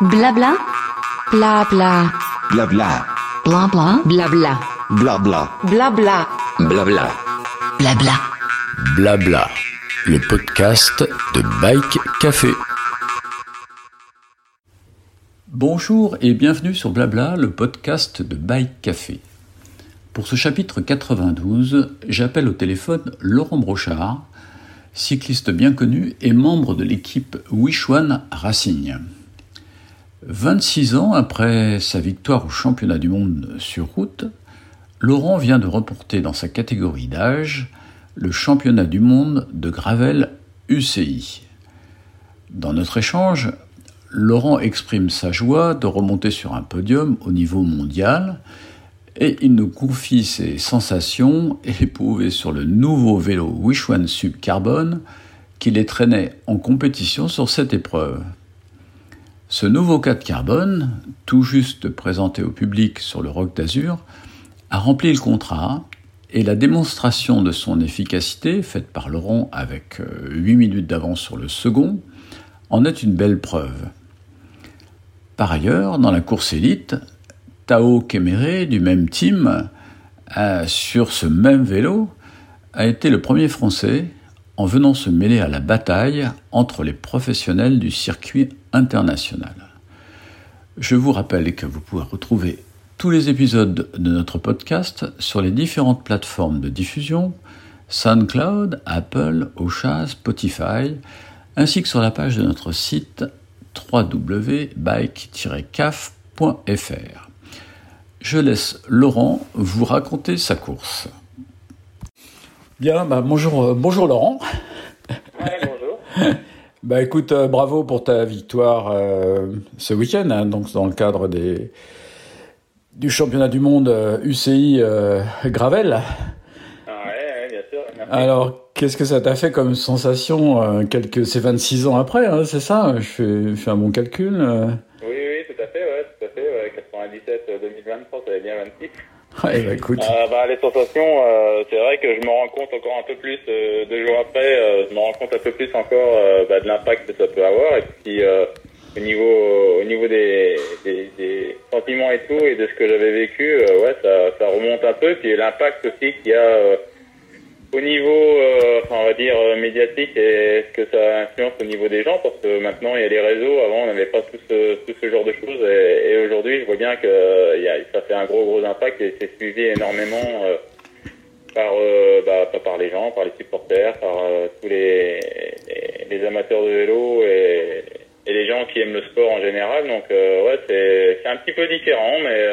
Blabla. Blabla. Blabla. Blabla. Blabla. Blabla. Blabla. Blabla. Blabla. Blabla, le podcast de Bike Café. Bonjour et bienvenue sur Blabla, le podcast de Bike Café. Pour ce chapitre 92, j'appelle au téléphone Laurent Brochard, cycliste bien connu et membre de l'équipe Wishwan Racing. 26 ans après sa victoire au championnat du monde sur route, Laurent vient de reporter dans sa catégorie d'âge le championnat du monde de Gravel UCI. Dans notre échange, Laurent exprime sa joie de remonter sur un podium au niveau mondial et il nous confie ses sensations éprouvées sur le nouveau vélo Wishwan Sub Carbone qui les traînait en compétition sur cette épreuve. Ce nouveau 4 carbone, tout juste présenté au public sur le Roc d'Azur, a rempli le contrat et la démonstration de son efficacité, faite par Laurent avec 8 minutes d'avance sur le second, en est une belle preuve. Par ailleurs, dans la course élite, Tao Kemere, du même team, sur ce même vélo, a été le premier Français en venant se mêler à la bataille entre les professionnels du circuit international. Je vous rappelle que vous pouvez retrouver tous les épisodes de notre podcast sur les différentes plateformes de diffusion, SoundCloud, Apple, Ocha, Spotify, ainsi que sur la page de notre site www.bike-caf.fr. Je laisse Laurent vous raconter sa course. Bien, bah bonjour, euh, bonjour Laurent. Ouais, bonjour. Bah écoute, euh, bravo pour ta victoire euh, ce week-end, hein, donc dans le cadre des du championnat du monde euh, UCI euh, Gravel. Ah ouais, ouais, bien sûr. merci. Alors, qu'est-ce que ça t'a fait comme sensation quelques c'est 26 ans après, hein, c'est ça Je fais, je fais un bon calcul. Oui, oui, tout à fait, ouais, tout à fait. Ouais, 97, euh, 2023, ça va bien 26. Ouais, bah. Euh, bah, les sensations, euh, c'est vrai que je me rends compte encore un peu plus, euh, deux jours après, euh, je me rends compte un peu plus encore euh, bah, de l'impact que ça peut avoir. Et puis, au niveau, au niveau des, des, des sentiments et tout, et de ce que j'avais vécu, ouais, ça, ça remonte un peu. Puis l'impact aussi qu'il y a au niveau, euh, on va dire, euh, médiatique et ce que ça influence au niveau des gens, parce que maintenant il y a les réseaux, avant on n'avait pas tout ce, genre de choses, et, aujourd'hui je vois bien que euh, ça fait un gros gros impact et c'est suivi énormément euh, par, euh, bah, par les gens, par les supporters, par tous les, les, amateurs de vélo et, les gens qui aiment le sport en général. Donc ouais, c'est un petit peu différent, mais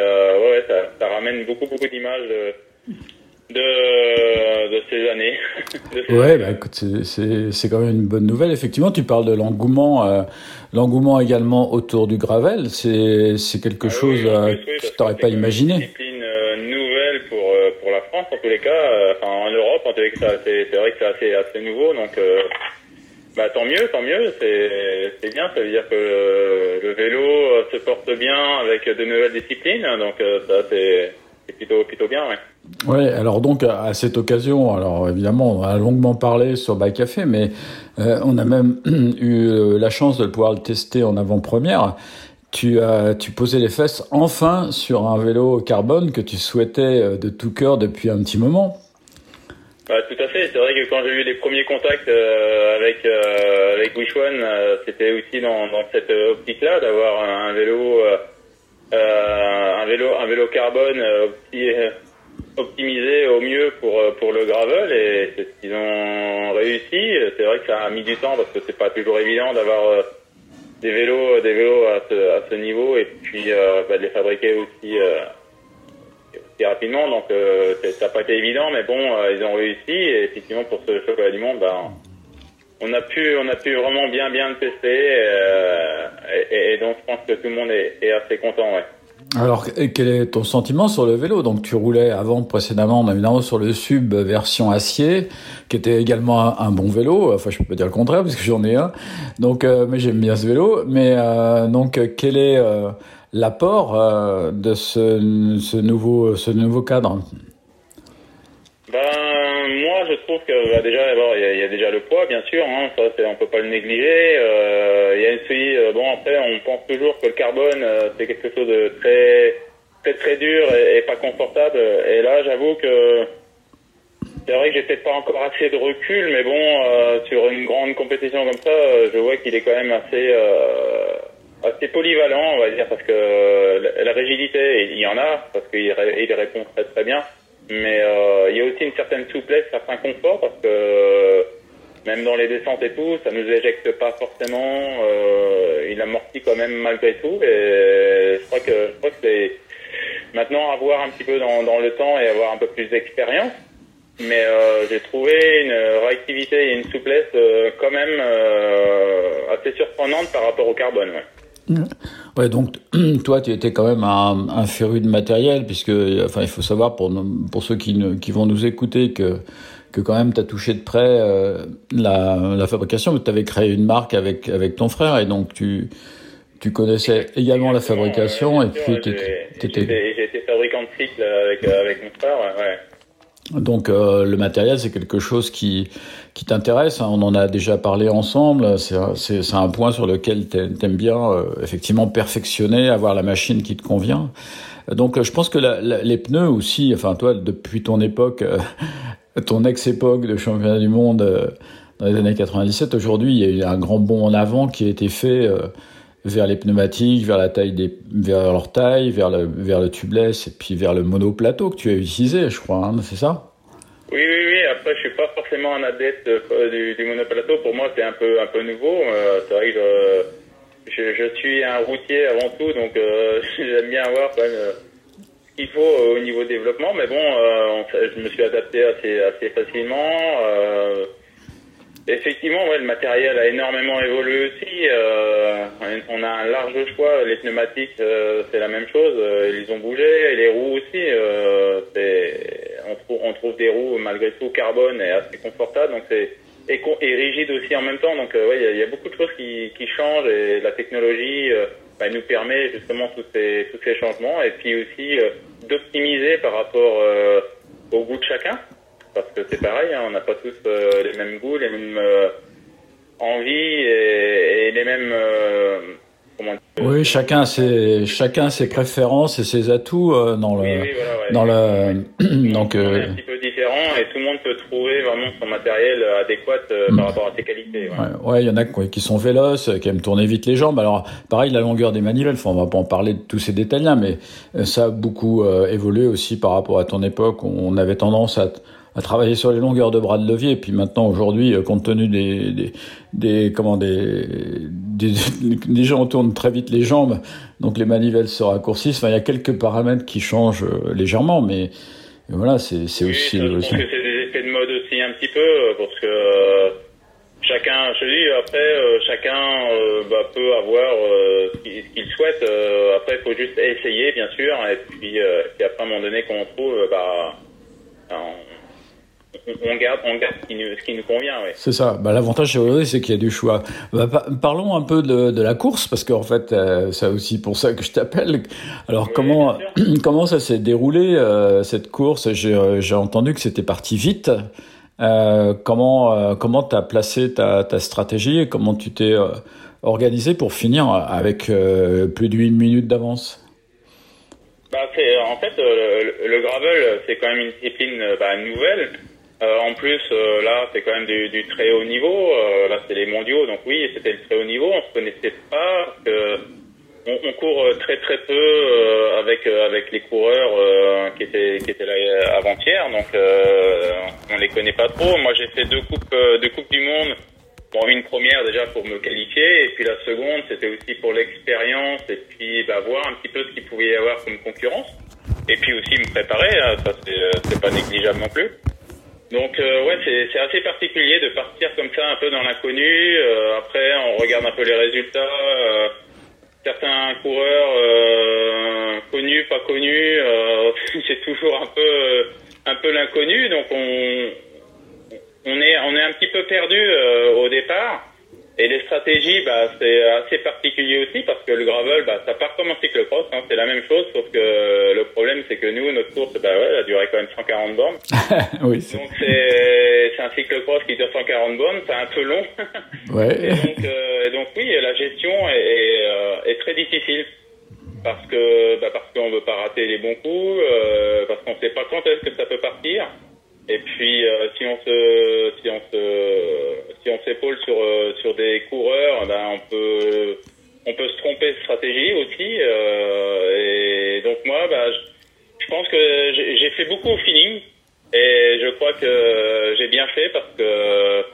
ouais, ça, ramène beaucoup beaucoup d'images de ces années. Ouais, bah écoute, c'est- c'est c'est quand même une bonne nouvelle. Effectivement, tu parles de l'engouement, euh, l'engouement également autour du gravel. C'est c'est quelque Ah chose oui, euh, oui, que tu n'aurais c'est pas une imaginé. discipline euh, nouvelle pour pour la France en tous les cas, enfin en Europe en c'est c'est vrai que c'est assez assez nouveau donc bah tant mieux, tant mieux, c'est c'est bien, ça veut dire que le vélo se porte bien avec de nouvelles disciplines donc ça c'est c'est plutôt plutôt bien ouais. Ouais, alors donc à cette occasion, alors évidemment, on a longuement parlé sur Bike Café, mais euh, on a même eu euh, la chance de pouvoir le tester en avant-première. Tu as tu posais les fesses enfin sur un vélo carbone que tu souhaitais euh, de tout cœur depuis un petit moment. Bah, tout à fait. C'est vrai que quand j'ai eu les premiers contacts avec euh, avec Wishwan, euh, c'était aussi dans, dans cette optique-là d'avoir un, vélo un vélo un vélo carbone optimisé au mieux pour euh, pour le gravel et c'est ce qu'ils ont réussi. C'est vrai que ça a mis du temps parce que c'est pas toujours évident d'avoir euh, des vélos des vélos à ce à ce niveau et puis euh, bah, de les fabriquer aussi. euh, aussi rapidement, donc euh, ça n'a pas été évident, mais bon, ils ont réussi et effectivement pour ce championnat du monde, ben, on a pu, on a pu vraiment bien bien le tester euh, et, et donc je pense que tout le monde est, est assez content, ouais. Alors, quel est ton sentiment sur le vélo? Donc, tu roulais avant, précédemment, évidemment, sur le Sub version acier, qui était également un, bon vélo. Enfin, je peux pas dire le contraire, parce que j'en ai un. Donc, euh, mais j'aime bien ce vélo. Mais euh, donc, quel est euh, l'apport de ce, nouveau, ce nouveau cadre? Ben je trouve que bah, déjà, il y, a- déjà le poids, bien sûr. Hein, ça, on peut pas le négliger. Euh, Il y euh, bon, après, on pense toujours que le carbone, euh, c'est quelque chose de très, très, très dur et, pas confortable. Et là, j'avoue que c'est vrai que j'ai peut-être pas encore assez de recul, mais bon, sur une grande compétition comme ça, je vois qu'il est quand même assez, assez polyvalent, on va dire, parce que la, rigidité, il y en a, parce qu'il ré- il répond très très bien, mais euh, il y a aussi une certaine souplesse, certain confort, parce que euh, même dans les descentes et tout, ça nous éjecte pas forcément, euh, il amortit quand même malgré tout, et je crois que, je crois que c'est maintenant à voir un petit peu dans, dans le temps et avoir un peu plus d'expérience. Mais euh, j'ai trouvé une réactivité et une souplesse euh, quand même euh, assez surprenante par rapport au carbone. Ouais. Ouais, donc toi, tu étais quand même un, un féru de matériel, puisque, enfin, il faut savoir pour, pour ceux qui, ne- qui vont nous écouter que, que quand même tu as touché de près euh, la, la fabrication, tu avais créé une marque avec, avec ton frère, et donc tu, tu connaissais également la fabrication, et puis J'ai j'ai été fabricant de cycles avec, euh, avec mon frère. Ouais, ouais. Donc euh, le matériel, c'est quelque chose qui, qui t'intéresse. hein. On en a déjà parlé ensemble. C'est un- point sur lequel t'a- t'aimes bien euh, effectivement perfectionner, avoir la machine qui te convient. Donc euh, je pense que la- la- les pneus aussi, enfin toi, depuis ton époque, euh, ton ex-époque de championnat du monde euh, dans les années 97, aujourd'hui, il y a eu un grand bond en avant qui a été fait euh, vers les pneumatiques, vers la taille des, vers leur taille, vers le, vers le tubeless et puis vers le monoplateau que tu as utilisé, je crois, hein, c'est ça? Oui, oui, oui. Après, je suis pas forcément un adepte euh, du, du monoplateau. Pour moi, c'est un peu, un peu nouveau. Euh, c'est vrai que je, je, je suis un routier avant tout, donc euh, j'aime bien avoir quand même euh, ce qu'il faut euh, au niveau développement. Mais bon, euh, on- je me suis adapté assez, assez facilement. Euh, Effectivement, ouais, le matériel a énormément évolué aussi. Euh, on a un large choix. Les pneumatiques, euh, c'est la même chose. Euh, Ils ont bougé. Les roues aussi. Euh, c'est- on, trouve, des roues malgré tout carbone et assez confortables. Donc c'est et, et rigide aussi en même temps. Donc euh, il y a- beaucoup de choses qui, changent et la technologie euh, bah, nous permet justement tous ces tous ces changements et puis aussi euh, d'optimiser par rapport euh, au goût de chacun parce que c'est pareil, hein, on n'a pas tous euh, les mêmes goûts, les mêmes envies et, les mêmes Oui, chacun ses, chacun ses préférences et ses atouts euh, dans le, Oui, oui, voilà, ouais. dans le, donc, est euh, un petit peu différent et tout le monde peut trouver vraiment son matériel euh, adéquat euh, par rapport à ses qualités. ouais. ouais, ouais, il y en a qui sont véloces, qui aiment tourner vite les jambes. Alors, pareil, la longueur des manivelles, enfin, on va pas en parler de tous ces détails-là, mais euh, ça a beaucoup euh, évolué aussi par rapport à ton époque. où On avait tendance à, à travailler sur les longueurs de bras de levier, et puis maintenant, aujourd'hui, euh, compte tenu des, des, des comment des, des, gens tournent très vite les jambes, donc les manivelles se raccourcissent. Enfin, il y a quelques paramètres qui changent euh, légèrement, mais voilà, c'est c'est Oui, aussi je pense que c'est des effets de mode aussi un petit peu, euh, parce que euh, chacun, je dis, après, euh, chacun euh, bah, peut avoir ce qu'il souhaite. Après, il faut juste essayer, bien sûr, et puis, puis après, à un moment donné, qu'on trouve, euh, bah, on, on garde, on garde ce qui nous, ce qui nous convient, ouais. C'est ça. Bah, L'avantage c'est qu'il y a du choix. Bah, pa- parlons un peu de, de la course, parce qu'en fait, euh, c'est aussi pour ça que je t'appelle. Alors, Oui, comment, comment ça s'est déroulé, euh, cette course? J'ai euh, j'ai entendu que c'était parti vite. Euh, comment comment tu as placé ta, ta stratégie et comment tu t'es organisé pour finir avec plus d'une minute d'avance? Bah, en fait, le, le gravel, c'est quand même une discipline bah, nouvelle. Euh, en plus, euh, là, c'est quand même du, du très haut niveau. Euh, là, c'est les mondiaux, donc oui, c'était le très haut niveau. On se connaissait pas. que on, on court euh, très très peu euh, avec euh, avec les coureurs qui étaient qui étaient là avant-hier, donc on les connaît pas trop. Moi, j'ai fait deux coupes deux coupes du monde. Bon, une première déjà pour me qualifier, et puis la seconde, c'était aussi pour l'expérience, et puis bah, voir un petit peu ce qu'il pouvait y avoir comme concurrence, et puis aussi me préparer, hein, ça c'est pas négligeable non plus. Donc euh, ouais, c'est assez particulier de partir comme ça un peu dans l'inconnu. Euh, après, on regarde un peu les résultats. euh, certains coureurs euh, connus, pas connus, c'est toujours un peu un peu l'inconnu. Donc on on est on est un petit peu perdu au départ. Et les stratégies, bah, c'est assez particulier aussi parce que le gravel, bah, ça part comme un cyclocross, hein, c'est la même chose, sauf que le problème, c'est que nous, notre course, bah ouais, elle a duré quand même 140 bornes. oui, Donc c'est c'est un cyclocross qui dure 140 bornes, c'est un peu long. ouais. Et donc, euh, et donc oui, la gestion est, est, euh, est très difficile parce que bah, parce qu'on veut pas rater les bons coups, euh, parce qu'on sait pas quand est-ce que ça peut partir. Et puis euh, si on se si on se si on s'épaule sur euh, sur des coureurs, ben on peut on peut se tromper de stratégie aussi. euh, et donc moi, bah, je, je pense que j'ai fait beaucoup au feeling et je crois que j'ai bien fait parce que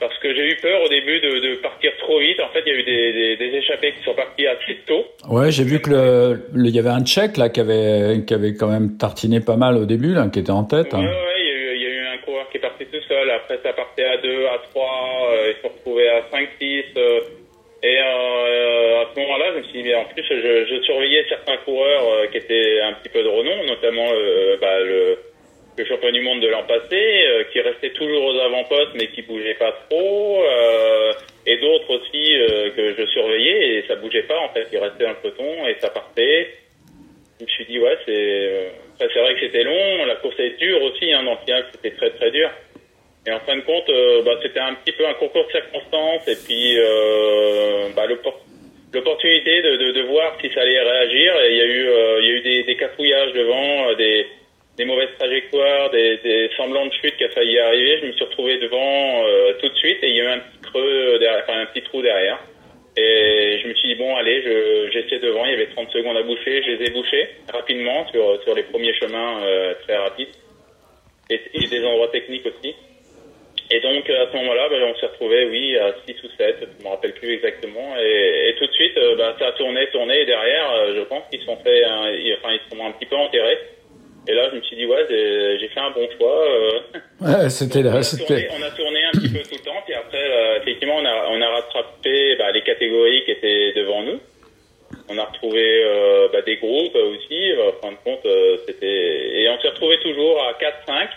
parce que j'ai eu peur au début de, de partir trop vite. En fait, il y a eu des, des, des échappées qui sont parties assez tôt. Ouais, j'ai vu que le, le- il y avait un Tchèque là qui avait qui avait quand même tartiné pas mal au début, là, qui était en tête. Ouais, hein. ouais, il y, a eu, il y a eu un coureur qui est parti tout seul. Après, ça partait à 2, à 3. Euh, ils se sont retrouvés à 5, 6. euh, et euh, à ce moment-là, je me suis dit, mais en plus, je, je surveillais certains coureurs euh, qui étaient un petit peu de renom, notamment euh, bah, le, le champion du monde de l'an passé, euh, qui restait toujours aux avant-postes, mais qui bougeait pas trop. euh, et d'autres aussi euh, que je surveillais, et ça bougeait pas, en fait. Ils restaient dans le peloton, et ça partait. Je me suis dit, ouais, c'est euh, après, c'est vrai que c'était long, la course est dure aussi, hein, dans le final, c'était très très dur. Et en fin de compte, euh, bah, c'était un petit peu un concours de circonstances, et puis euh, bah, l'oppor- l'opportunité de, de, de voir si ça allait réagir. Et il y a eu, euh, il y a eu des, des cafouillages devant, euh, des, des mauvaises trajectoires, des, des semblants de chute qui a failli arriver. Je me suis retrouvé devant euh, tout de suite, et il y a eu un petit creux derrière, enfin un petit trou derrière. Et je me suis dit, bon, allez, j'essaie devant, il y avait 30 secondes à boucher, je les ai bouchés rapidement sur, sur les premiers chemins euh, très rapides et, des endroits techniques aussi. Et donc, à ce moment-là, ben, on s'est retrouvé, oui, à 6 ou 7, je me rappelle plus exactement. Et, et tout de suite, ben, ça a tourné, tourné, et derrière, euh, je pense qu'ils sont fait, enfin, ils sont un petit peu enterrés. Et là, je me suis dit, ouais, j'ai, fait un bon choix. euh. Ouais, c'était On là, a, tourné, c'était. on a tourné un petit peu tout le temps, puis après, euh, effectivement, on a, on a rattrapé bah, les catégories qui étaient devant nous. On a retrouvé euh, bah, des groupes aussi. En fin de compte, euh, c'était et on s'est retrouvé toujours à 4-5.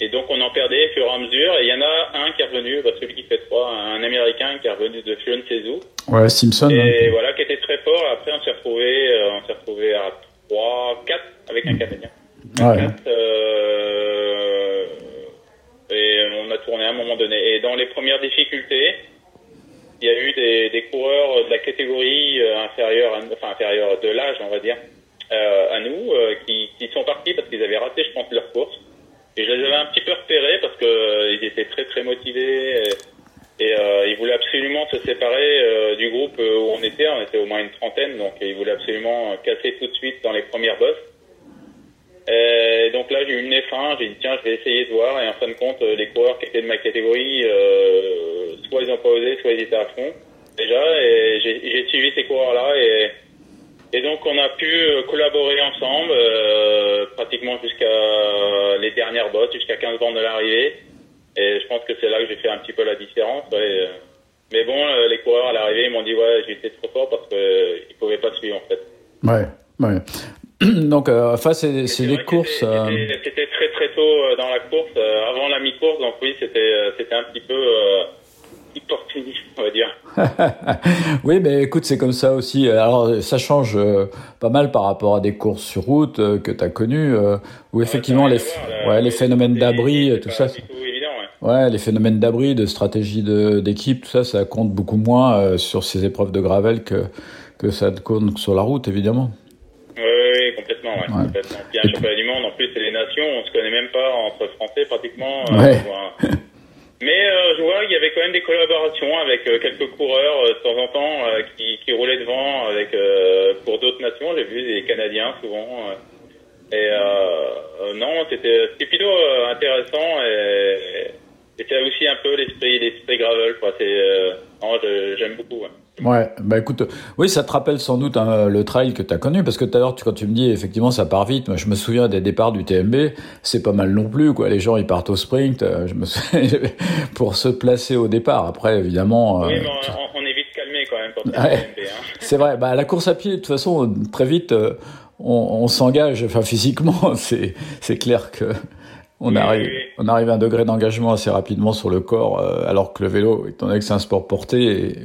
Et donc, on en perdait au fur et à mesure. Et il y en a un qui est revenu, bah, celui qui fait 3, un Américain qui est revenu de Fion Sezu. Ouais, Simpson. hein. Et voilà, qui était très fort. Après, on s'est retrouvé, on s'est retrouvé à 3, 4 avec un Canadien. Ouais. Euh, et on a tourné à un moment donné. Et dans les premières difficultés, il y a eu des, des coureurs de la catégorie euh, inférieure, enfin inférieure de l'âge, on va dire, euh, à nous, euh, qui, qui sont partis parce qu'ils avaient raté, je pense, leur course. Et je les avais un petit peu repérés parce que ils étaient très très motivés et, et, ils voulaient absolument se séparer du groupe où on était. On était au moins une trentaine, donc ils voulaient absolument casser tout de suite dans les premières bosses. Et donc là, j'ai eu nez fin, j'ai dit tiens, je vais essayer de voir. Et en fin de compte, euh, les coureurs qui étaient de ma catégorie, euh, soit ils ont pas osé, soit ils étaient à fond déjà. Et j'ai suivi ces coureurs-là et, et donc on a pu euh, collaborer ensemble euh, pratiquement jusqu'à les dernières bosses, jusqu'à 15 bandes de l'arrivée. Et je pense que c'est là que j'ai fait un petit peu la différence. ouais. euh. Mais bon, euh, les coureurs à l'arrivée, ils m'ont dit ouais, été trop fort parce qu'ils pouvaient pas suivre en fait. Ouais, ouais. Donc, euh, enfin, c'est des courses. c'était- euh, C'était très très tôt euh, dans la course, euh, avant la mi-course, donc oui, c'était c'était un petit peu euh, on va dire. oui, mais écoute, c'est comme ça aussi. Alors, ça change euh, pas mal par rapport à des courses sur route euh, que tu as connues, euh, où effectivement les, voir, ouais, les phénomènes d'abri, tout ça. tout évident, ouais. Ouais, les phénomènes d'abri, de stratégie de- d'équipe, tout ça, ça compte beaucoup moins euh, sur ces épreuves de gravel que, que ça compte sur la route, évidemment. Complètement, ouais, Ouais. complètement. Puis un championnat du monde, en plus, c'est les nations, on se connaît même pas entre Français pratiquement. euh, Ouais. Mais euh, je vois qu'il y avait quand même des collaborations avec euh, quelques coureurs de temps en temps qui, qui roulaient devant avec pour d'autres nations. J'ai vu des Canadiens souvent. et non, c'était c'était plutôt intéressant et, et c'est aussi un peu l'esprit l'esprit gravel. Quoi. C'est j'aime beaucoup. ouais. Ouais, bah écoute, oui, ça te rappelle sans doute hein, le trail que tu as connu, parce que tout à l'heure, quand tu me dis, effectivement, ça part vite, moi je me souviens des départs du TMB, c'est pas mal non plus, quoi. Les gens, ils partent au sprint, euh, je me souviens, pour se placer au départ. Après, évidemment, euh, Oui, mais on, on est vite calmé quand même Ouais. TMB, hein. c'est vrai, bah la course à pied, de toute façon, très vite, euh, on, on s'engage, enfin physiquement, c'est c'est clair que on arrive, on arrive à un degré d'engagement assez rapidement sur le corps, euh, alors que le vélo, étant donné que c'est un sport porté, et,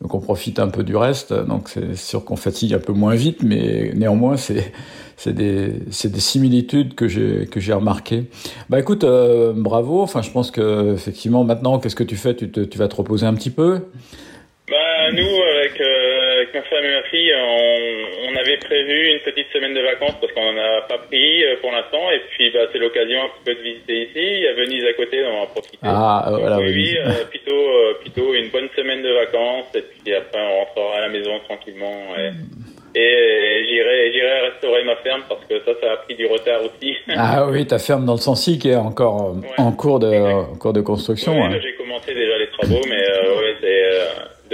donc on profite un peu du reste. Donc c'est sûr qu'on fatigue un peu moins vite, mais néanmoins c'est c'est des des similitudes que j'ai que j'ai remarquées. Bah écoute, euh, bravo. Enfin, je pense que effectivement maintenant, qu'est-ce que tu fais? Tu te tu vas te reposer un petit peu? Bah, nous, avec, euh, avec ma femme et ma fille, on, on avait prévu une petite semaine de vacances parce qu'on n'en a pas pris euh, pour l'instant. Et puis, bah, c'est l'occasion un petit peu de visiter ici. Il y a Venise à côté, on va en profiter. Ah, Donc, voilà. oui, euh, plutôt, euh, plutôt une bonne semaine de vacances. Et puis après, on rentrera à la maison tranquillement. Et, et j'irai, j'irai restaurer ma ferme parce que ça, ça a pris du retard aussi. Ah oui, ta ferme dans le Sancy qui est encore euh, Ouais. en cours de Exact. en cours de construction. Oui, hein. j'ai commencé déjà les travaux, mais euh, ouais, c'est, euh,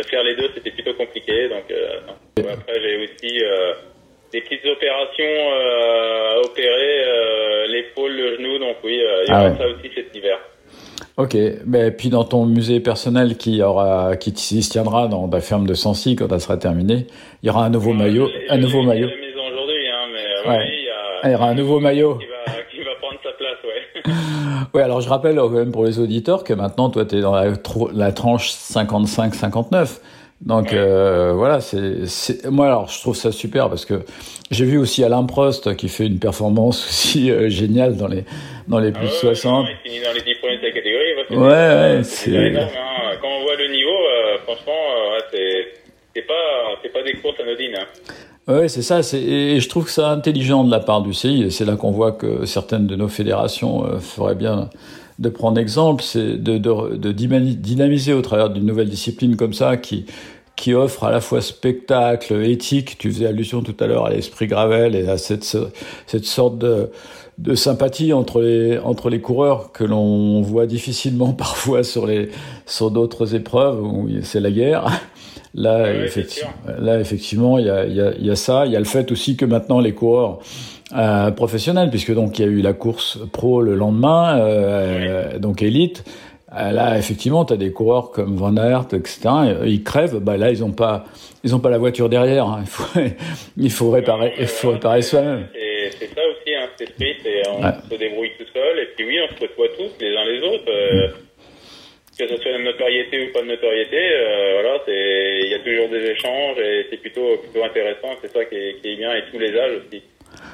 de faire les deux, c'était plutôt compliqué. Donc euh, non. Après, j'ai aussi euh, des petites opérations à opérer, euh, l'épaule, le genou. Donc oui, il y Ah aura ouais. ça aussi cet hiver. Ok, mais puis dans ton musée personnel qui aura qui s'y tiendra dans ta ferme de Sancy quand elle sera terminée, il y aura un nouveau maillot, un nouveau maillot. la aujourd'hui, hein, mais Ouais. oui, il y a, Ah, il y aura un nouveau maillot. qui va, qui va prendre sa place, ouais. Ouais, alors je rappelle quand même pour les auditeurs que maintenant toi tu es dans la, la tranche 55-59. Donc Ouais. euh, voilà, c'est c'est- moi alors je trouve ça super parce que j'ai vu aussi Alain Prost qui fait une performance aussi euh, géniale dans les dans les Ah plus ouais, 60. non, Il finit dans les 10 premiers de sa catégorie. Ouais, déjà- ouais, c'est énorme. Hein. Quand on voit le niveau, euh, franchement, euh, ouais, c'est c'est pas c'est pas des courses anodines. Hein. Ouais, c'est ça. Et je trouve que c'est intelligent de la part du CI. Et c'est là qu'on voit que certaines de nos fédérations euh, feraient bien de prendre exemple. C'est de, de, de dynami- dynamiser au travers d'une nouvelle discipline comme ça qui offre à la fois spectacle, éthique. Tu faisais allusion tout à l'heure à l'esprit Gravel et à cette sorte de sympathie entre les coureurs que l'on voit difficilement parfois sur d'autres épreuves où c'est la guerre. Là, Ouais, effectivement, c'est là, effectivement, il y a, il y, a, il y a ça. Il y a le fait aussi que maintenant les coureurs euh, professionnels, puisque donc il y a eu la course pro le lendemain, euh, donc élite. euh, Là, effectivement, tu as des coureurs comme Van Aert, etc. Ils crèvent. Bah là, ils ont pas, ils ont pas la voiture derrière. hein. Il faut, il faut réparer, il faut réparer soi-même. C'est c'est ça aussi, hein, c'est on Ouais. se débrouille tout seul, et puis oui, on se côtoie tous les uns les autres, euh, que ce soit de notoriété ou pas de notoriété, euh, voilà, c'est il y a toujours des échanges et c'est plutôt plutôt intéressant, c'est ça qui est, qui est bien, et tous les âges aussi.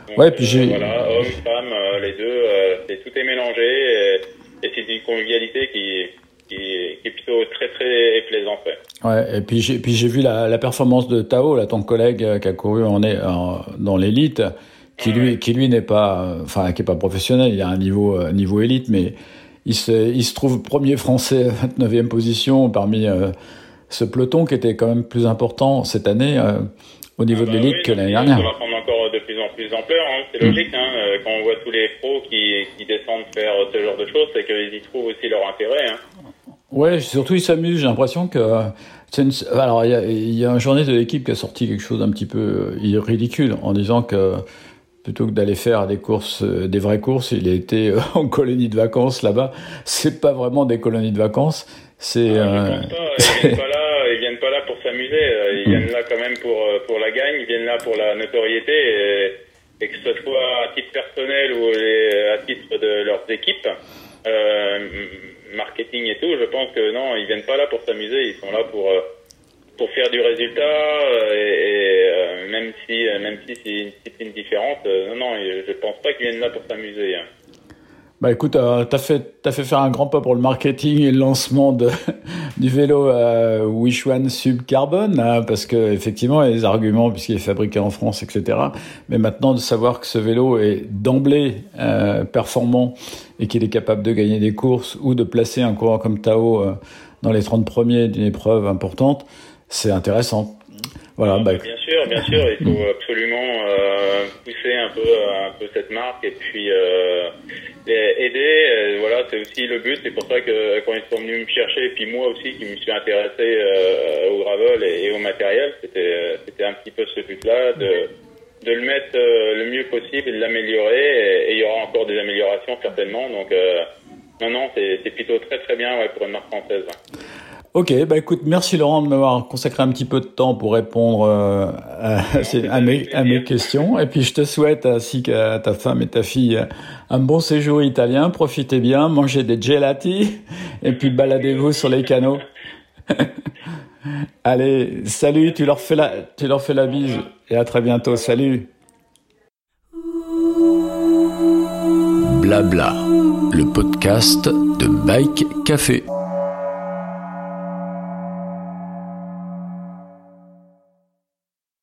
Donc, Ouais, puis euh, j'ai- voilà, hommes, femmes, euh, les deux, euh, c'est tout est mélangé et, et c'est une convivialité qui qui, qui est plutôt très très plaisante. ouais. Ouais, et puis j'ai puis j'ai vu la, la performance de Tao, là, ton collègue euh, qui a couru en, est- en- dans l'élite, qui lui qui lui n'est pas, euh, enfin qui est pas professionnel, il a un niveau euh, niveau élite, mais il se il se trouve premier français, 29e position parmi euh, ce peloton qui était quand même plus important cette année euh, au niveau de Bah l'élite oui, que l'année Ça dernière. va prendre encore de plus en plus d'ampleur, hein, c'est Mm. logique. Hein, euh, quand on voit tous les pros qui, qui descendent faire ce genre de choses, c'est qu'ils y trouvent aussi leur intérêt. Hein. Ouais, surtout il s'amuse. J'ai l'impression que une... alors il y y a un journaliste de l'équipe qui a sorti quelque chose d'un petit peu ridicule en disant que plutôt que d'aller faire des courses, euh, des vraies courses, il a été euh, en colonie de vacances là-bas. C'est pas vraiment des colonies de vacances. C'est Ah, euh. Ils ils viennent pas là pour s'amuser. Ils viennent là quand même pour pour la gagne. Ils viennent là pour la notoriété et, et que ce soit à titre personnel ou à titre de leurs équipes, euh, marketing et tout. Je pense que non, ils viennent pas là pour s'amuser. Ils sont là pour pour faire du résultat euh, et, euh, même si euh, même si c'est une discipline différente, non non, je pense pas qu'ils viennent là pour s'amuser. hein. Bah écoute, euh, t'as fait t'as fait faire un grand pas pour le marketing et le lancement du vélo euh, Wish-One Sub Carbone, hein, parce que effectivement il y a des arguments puisqu'il est fabriqué en France, etc. Mais maintenant de savoir que ce vélo est d'emblée performant et qu'il est capable de gagner des courses ou de placer un coureur comme Tao dans les 30 premiers d'une épreuve importante, c'est intéressant. Voilà, Ah, bah, bien sûr, bien sûr, il faut absolument euh, pousser un peu, un peu cette marque et puis euh, aider. euh, voilà, c'est aussi le but. C'est pour ça que quand ils sont venus me chercher, et puis moi aussi qui me suis intéressé euh, au gravel et, au matériel, c'était, c'était un petit peu ce but-là de de le mettre euh, le mieux possible et de l'améliorer. Et, il y aura encore des améliorations certainement. Donc euh, non, non, c'est, c'est plutôt très très bien ouais, pour une marque française. Ok, bah écoute, merci Laurent de m'avoir consacré un petit peu de temps pour répondre euh, à, mes questions. Et puis je te souhaite, ainsi qu'à ta femme et ta fille, un bon séjour italien. Profitez bien, mangez des gelati et puis baladez-vous sur les canaux. Allez, salut, tu leur fais la, tu leur fais la bise et à très bientôt. Salut. Blabla, le podcast de Bike Café.